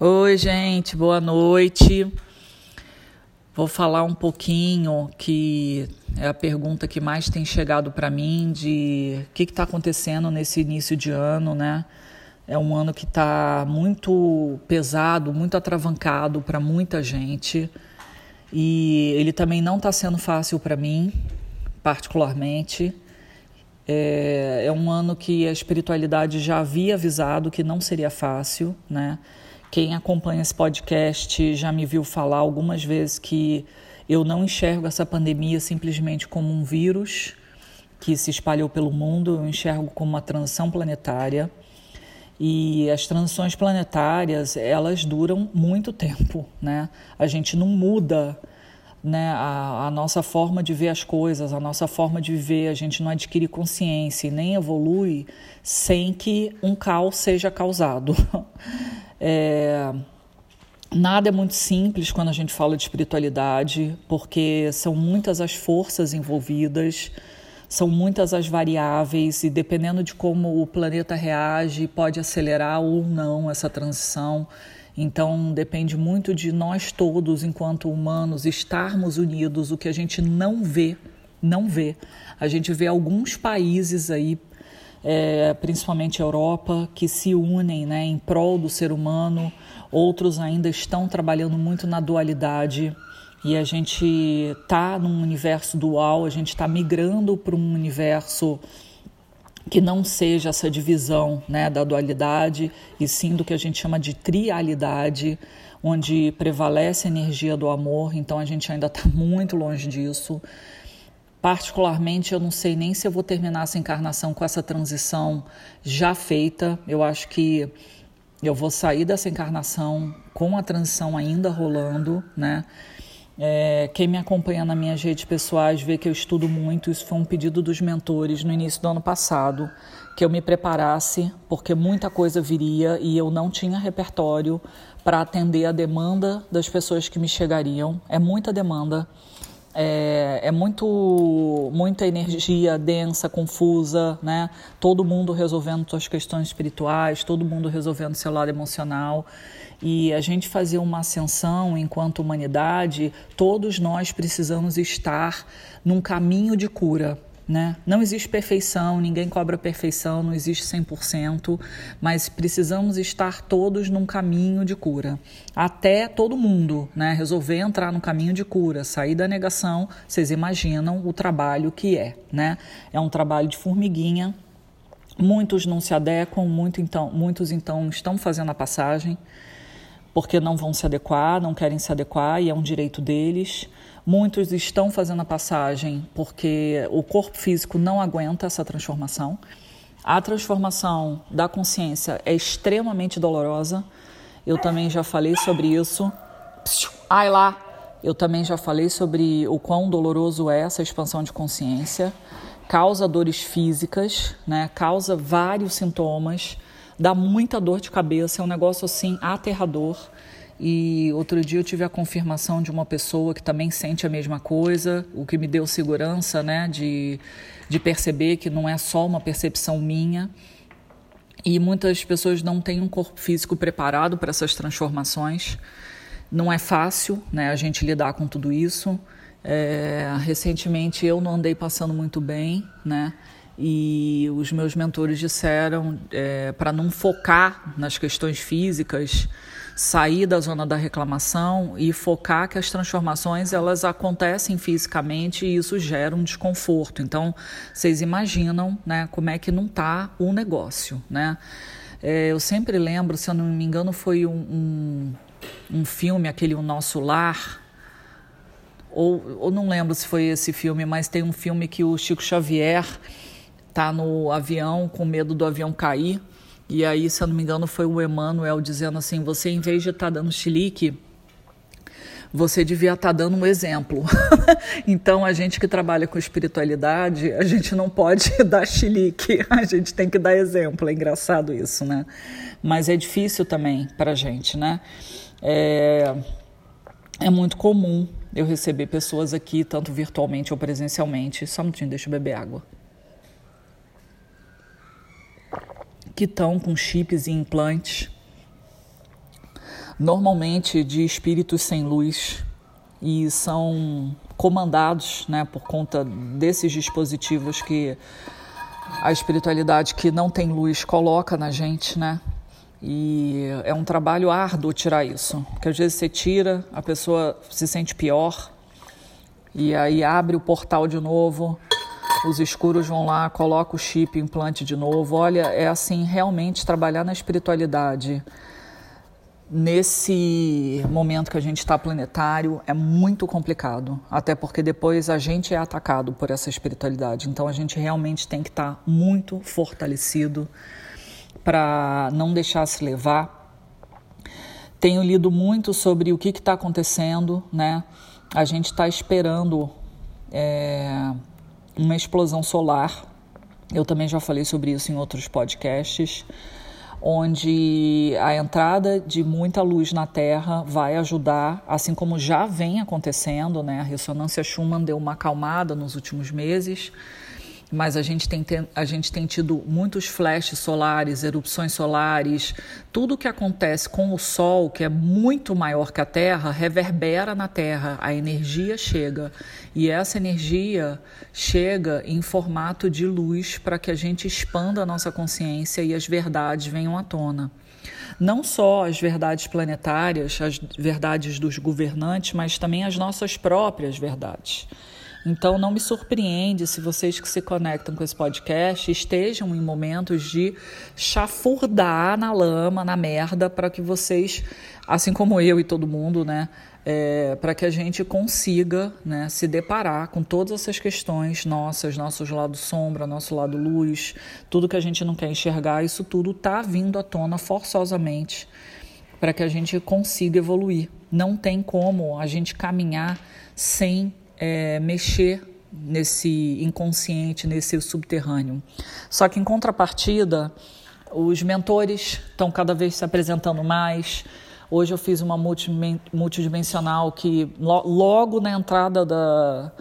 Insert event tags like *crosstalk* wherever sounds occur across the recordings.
Oi, gente, boa noite. Vou falar um pouquinho que é a pergunta que mais tem chegado para mim de o que está acontecendo nesse início de ano, né? É um ano que está muito pesado, muito atravancado para muita gente e ele também não está sendo fácil para mim, particularmente. É, é um ano que a espiritualidade já havia avisado que não seria fácil, né? Quem acompanha esse podcast já me viu falar algumas vezes que eu não enxergo essa pandemia simplesmente como um vírus que se espalhou pelo mundo, eu enxergo como uma transição planetária. E as transições planetárias, elas duram muito tempo, né? A gente não muda né, a, a, nossa forma de ver as coisas, a nossa forma de viver, a gente não adquire consciência e nem evolui sem que um caos seja causado. *laughs* É, nada é muito simples quando a gente fala de espiritualidade, porque são muitas as forças envolvidas, são muitas as variáveis, e dependendo de como o planeta reage, pode acelerar ou não essa transição. Então, depende muito de nós todos, enquanto humanos, estarmos unidos, o que a gente não vê, não vê. A gente vê alguns países aí é, principalmente Europa, que se unem né, em prol do ser humano, outros ainda estão trabalhando muito na dualidade. E a gente está num universo dual, a gente está migrando para um universo que não seja essa divisão né, da dualidade, e sim do que a gente chama de trialidade, onde prevalece a energia do amor. Então a gente ainda está *laughs* muito longe disso. Particularmente, eu não sei nem se eu vou terminar essa encarnação com essa transição já feita. Eu acho que eu vou sair dessa encarnação com a transição ainda rolando, né? É, quem me acompanha nas minhas redes pessoais vê que eu estudo muito. Isso foi um pedido dos mentores no início do ano passado, que eu me preparasse, porque muita coisa viria e eu não tinha repertório para atender a demanda das pessoas que me chegariam. É muita demanda. É, é, muito muita energia densa, confusa, né? Todo mundo resolvendo suas questões espirituais, todo mundo resolvendo seu lado emocional. E a gente fazer uma ascensão enquanto humanidade, todos nós precisamos estar num caminho de cura, né? Não existe perfeição, ninguém cobra perfeição, não existe 100%, mas precisamos estar todos num caminho de cura. Até todo mundo né, resolver entrar no caminho de cura, sair da negação, vocês imaginam o trabalho que é. Né? É um trabalho de formiguinha, muitos não se adequam, muito então, muitos então estão fazendo a passagem porque não vão se adequar, não querem se adequar e é um direito deles. Muitos estão fazendo a passagem porque o corpo físico não aguenta essa transformação. A transformação da consciência é extremamente dolorosa. Eu também já falei sobre isso. Ai lá! Eu também já falei sobre o quão doloroso é essa expansão de consciência. Causa dores físicas, né? causa vários sintomas, dá muita dor de cabeça, é um negócio assim aterrador. E outro dia eu tive a confirmação de uma pessoa que também sente a mesma coisa, o que me deu segurança, né, de, de perceber que não é só uma percepção minha. E muitas pessoas não têm um corpo físico preparado para essas transformações. Não é fácil, né, a gente lidar com tudo isso. É, recentemente eu não andei passando muito bem, né? E os meus mentores disseram é, para não focar nas questões físicas, sair da zona da reclamação e focar que as transformações elas acontecem fisicamente e isso gera um desconforto. Então, vocês imaginam, né, como é que não está o negócio, né? É, eu sempre lembro, se eu não me engano, foi um, um, um filme, aquele O Nosso Lar, ou, ou não lembro se foi esse filme, mas tem um filme que o Chico Xavier está no avião com medo do avião cair e aí, se eu não me engano, foi o Emmanuel dizendo assim: você, em vez de estar tá dando chilique, você devia estar tá dando um exemplo. *laughs* então, a gente que trabalha com espiritualidade, a gente não pode *laughs* dar chilique, *laughs* a gente tem que dar exemplo. É engraçado isso, né? Mas é difícil também para a gente, né? É, é muito comum eu receber pessoas aqui, tanto virtualmente ou presencialmente. Só um minutinho, deixa eu beber água. Que estão com chips e implantes normalmente de espíritos sem luz e são comandados, né, por conta desses dispositivos que a espiritualidade que não tem luz coloca na gente, né? E é um trabalho árduo tirar isso, porque às vezes você tira, a pessoa se sente pior, e aí abre o portal de novo, os escuros vão lá, coloca o chip, implante de novo. Olha, é assim, realmente trabalhar na espiritualidade nesse momento que a gente está planetário é muito complicado, até porque depois a gente é atacado por essa espiritualidade. Então a gente realmente tem que estar tá muito fortalecido para não deixar se levar. Tenho lido muito sobre o que está acontecendo, né? A gente está esperando é, uma explosão solar. Eu também já falei sobre isso em outros podcasts onde a entrada de muita luz na Terra vai ajudar, assim como já vem acontecendo, né? A ressonância Schumann deu uma acalmada nos últimos meses mas a gente tem, a gente tem tido muitos flashes solares, erupções solares, tudo que acontece com o Sol, que é muito maior que a Terra, reverbera na Terra, a energia chega. E essa energia chega em formato de luz para que a gente expanda a nossa consciência e as verdades venham à tona. Não só as verdades planetárias, as verdades dos governantes, mas também as nossas próprias verdades. Então não me surpreende se vocês que se conectam com esse podcast estejam em momentos de chafurdar na lama, na merda, para que vocês, assim como eu e todo mundo, né, é, para que a gente consiga né, se deparar com todas essas questões nossas, nossos lados sombra, nosso lado luz, tudo que a gente não quer enxergar, isso tudo está vindo à tona forçosamente para que a gente consiga evoluir. Não tem como a gente caminhar sem é, mexer nesse inconsciente, nesse subterrâneo. Só que em contrapartida, os mentores estão cada vez se apresentando mais. Hoje eu fiz uma multidimensional que logo na entrada da,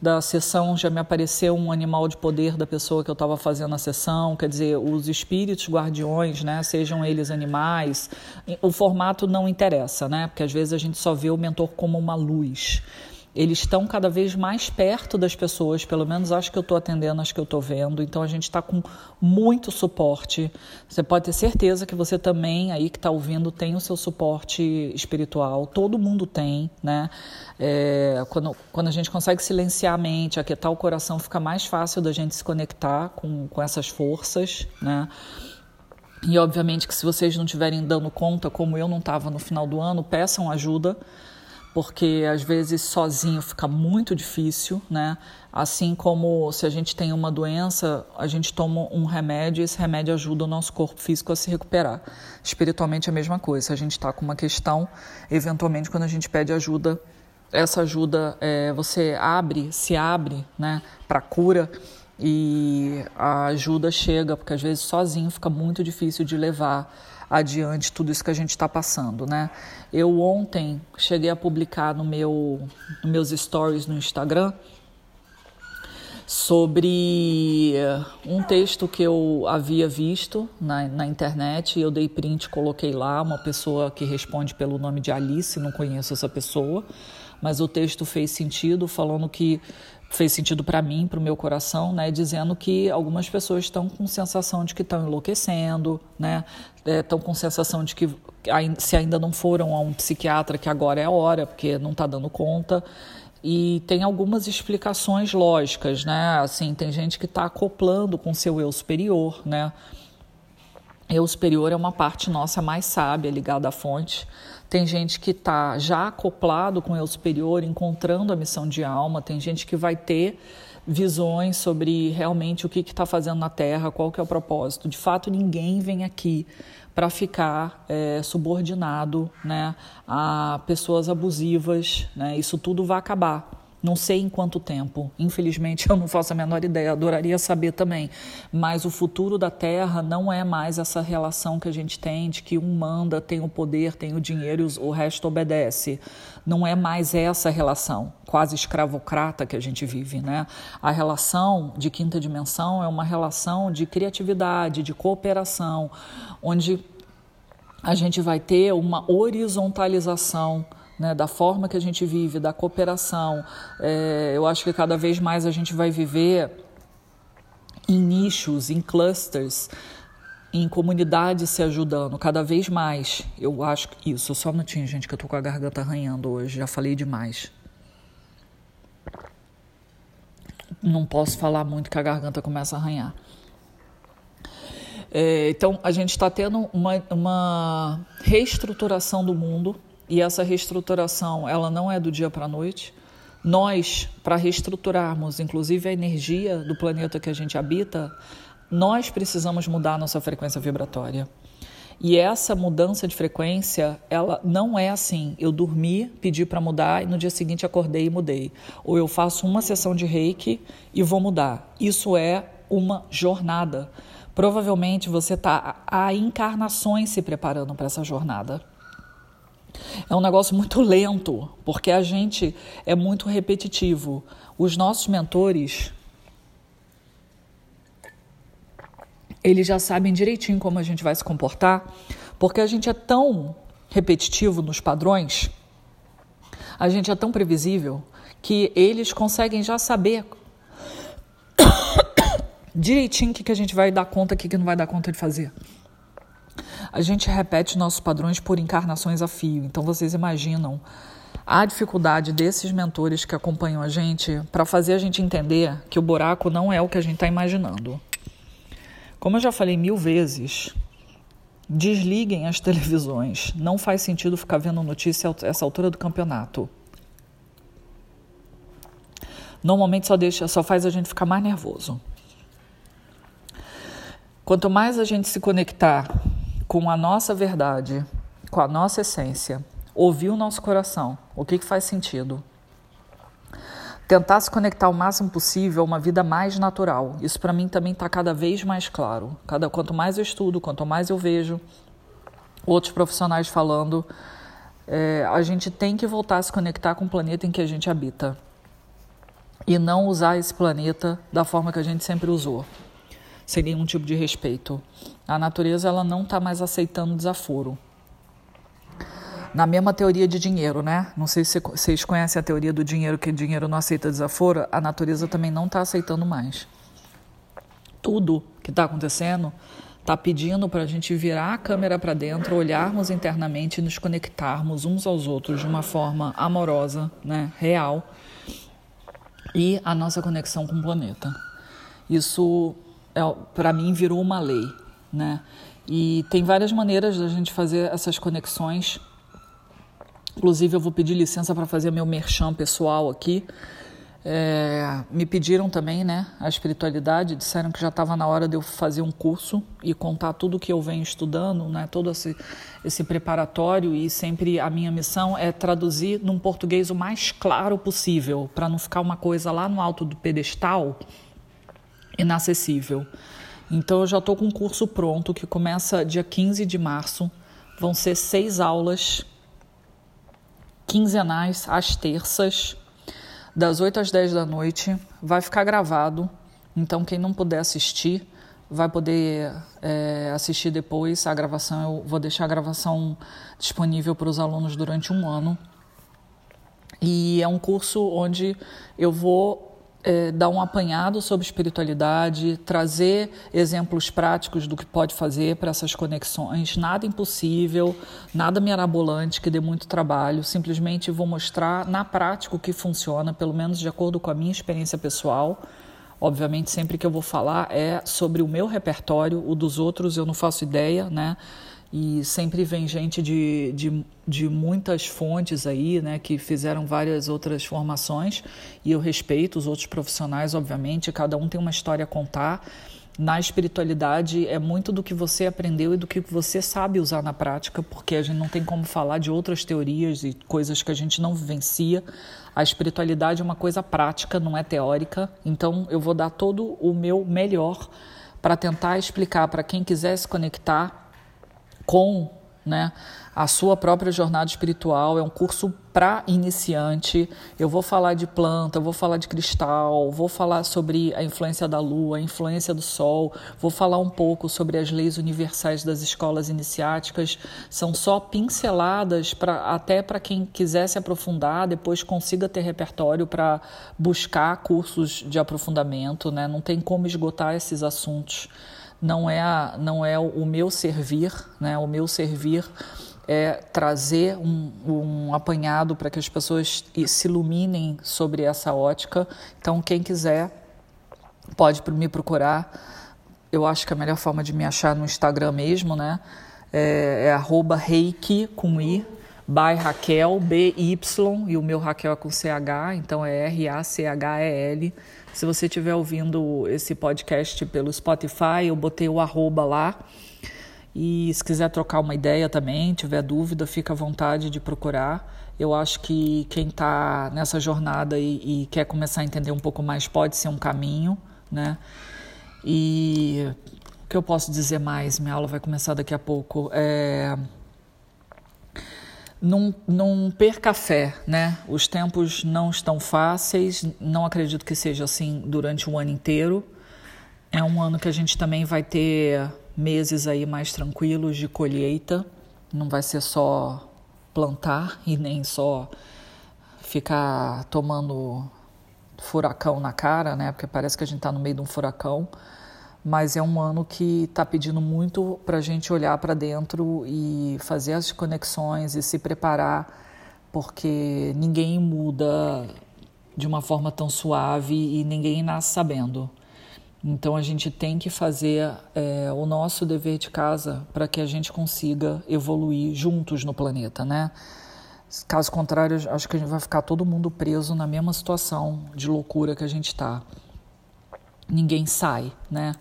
da sessão já me apareceu um animal de poder da pessoa que eu estava fazendo a sessão, quer dizer, os espíritos guardiões, né, sejam eles animais, o formato não interessa, né, porque às vezes a gente só vê o mentor como uma luz eles estão cada vez mais perto das pessoas, pelo menos acho que eu estou atendendo, acho que eu estou vendo. Então a gente está com muito suporte. Você pode ter certeza que você também, aí que está ouvindo, tem o seu suporte espiritual. Todo mundo tem, né? É, quando, quando a gente consegue silenciar a mente, aquietar o coração, fica mais fácil da gente se conectar com, com essas forças, né? E obviamente que se vocês não estiverem dando conta, como eu não estava no final do ano, peçam ajuda porque às vezes sozinho fica muito difícil, né? Assim como se a gente tem uma doença, a gente toma um remédio e esse remédio ajuda o nosso corpo físico a se recuperar. Espiritualmente é a mesma coisa. Se a gente está com uma questão, eventualmente quando a gente pede ajuda, essa ajuda é, você abre, se abre, né, para cura e a ajuda chega, porque às vezes sozinho fica muito difícil de levar adiante tudo isso que a gente está passando, né? Eu ontem cheguei a publicar no meu, nos meus stories no Instagram sobre um texto que eu havia visto na, na internet, eu dei print, coloquei lá, uma pessoa que responde pelo nome de Alice, não conheço essa pessoa, mas o texto fez sentido, falando que fez sentido para mim, para o meu coração, né, dizendo que algumas pessoas estão com sensação de que estão enlouquecendo, né, estão é, com sensação de que se ainda não foram a um psiquiatra que agora é a hora, porque não está dando conta. E tem algumas explicações lógicas, né? Assim, tem gente que está acoplando com seu eu superior, né? Eu superior é uma parte nossa mais sábia, ligada à fonte. Tem gente que está já acoplado com o eu superior, encontrando a missão de alma. Tem gente que vai ter visões sobre realmente o que está fazendo na Terra, qual que é o propósito. De fato, ninguém vem aqui para ficar é, subordinado né, a pessoas abusivas. Né? Isso tudo vai acabar. Não sei em quanto tempo. Infelizmente, *laughs* eu não faço a menor ideia. Adoraria saber também. Mas o futuro da Terra não é mais essa relação que a gente tem de que um manda, tem o poder, tem o dinheiro e o resto obedece. Não é mais essa relação quase escravocrata que a gente vive, né? A relação de quinta dimensão é uma relação de criatividade, de cooperação, onde a gente vai ter uma horizontalização né, da forma que a gente vive, da cooperação. É, eu acho que cada vez mais a gente vai viver em nichos, em clusters, em comunidades se ajudando, cada vez mais. Eu acho que isso, só um minutinho, gente, que eu tô com a garganta arranhando hoje, já falei demais. Não posso falar muito que a garganta começa a arranhar. É, então, a gente está tendo uma, uma reestruturação do mundo e essa reestruturação ela não é do dia para a noite. Nós, para reestruturarmos, inclusive a energia do planeta que a gente habita, nós precisamos mudar nossa frequência vibratória. E essa mudança de frequência, ela não é assim. Eu dormi, pedi para mudar e no dia seguinte acordei e mudei. Ou eu faço uma sessão de reiki e vou mudar. Isso é uma jornada. Provavelmente você está há encarnações se preparando para essa jornada. É um negócio muito *laughs* lento, porque a gente é muito repetitivo. Os nossos mentores, eles já sabem direitinho como a gente vai se comportar, porque a gente é tão repetitivo nos padrões, a gente é tão previsível, que eles conseguem já saber *coughs* direitinho o que, que a gente vai dar conta, o que, que não vai dar conta de fazer. A gente repete nossos padrões por encarnações a fio. Então vocês imaginam a dificuldade desses mentores que acompanham a gente para fazer a gente entender que o buraco não é o que a gente está imaginando. Como eu já falei mil vezes, desliguem as televisões. Não faz sentido ficar vendo notícia essa altura do campeonato. Normalmente só deixa, só faz a gente ficar mais nervoso. Quanto mais a gente se conectar com a nossa verdade, com a nossa essência, ouvir o nosso coração, o que, que faz sentido, tentar se conectar o máximo possível a uma vida mais natural. Isso para mim também está cada vez mais claro. Cada quanto mais eu estudo, quanto mais eu vejo outros profissionais falando, é, a gente tem que voltar a se conectar com o planeta em que a gente habita e não usar esse planeta da forma que a gente sempre usou sem nenhum tipo de respeito. A natureza ela não está mais aceitando desaforo. Na mesma teoria de dinheiro, né? Não sei se vocês conhecem a teoria do dinheiro, que dinheiro não aceita desaforo. A natureza também não está aceitando mais. Tudo que está acontecendo está pedindo para a gente virar a câmera para dentro, olharmos internamente e nos conectarmos uns aos outros de uma forma amorosa, né? real, e a nossa conexão com o planeta. Isso para mim virou uma lei, né? E tem várias maneiras da gente fazer essas conexões. Inclusive, eu vou pedir licença para fazer meu merchan pessoal aqui. É, me pediram também, né, a espiritualidade, disseram que já estava na hora de eu fazer um curso e contar tudo que eu venho estudando, né, todo esse, esse preparatório e sempre a minha missão é traduzir num português o mais claro possível, para não ficar uma coisa lá no alto do pedestal inacessível. Então eu já estou com um curso pronto que começa dia 15 de março. Vão ser seis aulas quinzenais às terças, das 8 às 10 da noite. Vai ficar gravado, então quem não puder assistir vai poder é, assistir depois a gravação. Eu vou deixar a gravação disponível para os alunos durante um ano. E é um curso onde eu vou é, dar um apanhado sobre espiritualidade, trazer exemplos práticos do que pode fazer para essas conexões. Nada impossível, nada mirabolante que dê muito trabalho. Simplesmente vou mostrar na prática o que funciona, pelo menos de acordo com a minha experiência pessoal. Obviamente, sempre que eu vou falar é sobre o meu repertório, o dos outros eu não faço ideia, né? E sempre vem gente de, de, de, muitas fontes aí, né, que fizeram várias outras formações e eu respeito os outros profissionais, obviamente, cada um tem uma história a contar. Na espiritualidade é muito do que você aprendeu e do que você sabe usar na prática, porque a gente não tem como falar de outras teorias e coisas que a gente não vivencia. A espiritualidade é uma coisa prática, não é teórica. Então eu vou dar todo o meu melhor para tentar explicar para quem quiser se conectar com né? A sua própria jornada espiritual é um curso para iniciante. Eu vou falar de planta, vou falar de cristal, vou falar sobre a influência da lua, a influência do sol, vou falar um pouco sobre as leis universais das escolas iniciáticas. São só pinceladas para até para quem quiser se aprofundar, depois consiga ter repertório para buscar cursos de aprofundamento, né? Não tem como esgotar esses assuntos não é, não é o meu servir, né? o meu servir é trazer um, um apanhado para que as pessoas se iluminem sobre essa ótica. Então, quem quiser pode me procurar. Eu acho que a melhor forma de me achar no Instagram mesmo, né? É, é reiki com i, by Raquel, B-Y, e o meu Raquel é com CH, então é R-A-C-H-E-L. Se você estiver ouvindo esse podcast pelo Spotify, eu botei o arroba lá. E se quiser trocar uma ideia também, tiver dúvida, fica à vontade de procurar. Eu acho que quem está nessa jornada e, e, quer começar a entender um pouco mais pode ser um caminho, né? E o que eu posso dizer mais? Minha aula vai começar daqui a pouco. É... Não, perca fé, né? Os tempos não estão fáceis, não acredito que seja assim durante o ano inteiro. É um ano que a gente também vai ter meses aí mais tranquilos de colheita. Não vai ser só plantar e nem só ficar tomando furacão na cara, né? Porque parece que a gente está no meio de um furacão. Mas é um ano que está pedindo muito para a gente olhar para dentro e fazer as conexões e se preparar, porque ninguém muda de uma forma tão suave e ninguém nasce sabendo. Então a gente tem que fazer é, o nosso dever de casa para que a gente consiga evoluir juntos no planeta, né? Caso contrário, acho que a gente vai ficar todo mundo preso na mesma situação de loucura que a gente está. Ninguém sai, né?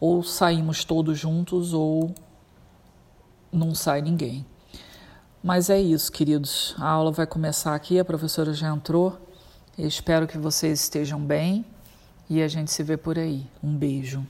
Ou saímos todos juntos ou não sai ninguém. Mas é isso, queridos. A aula vai começar aqui, a professora já entrou. Eu espero que vocês estejam bem e a gente se vê por aí. Um beijo.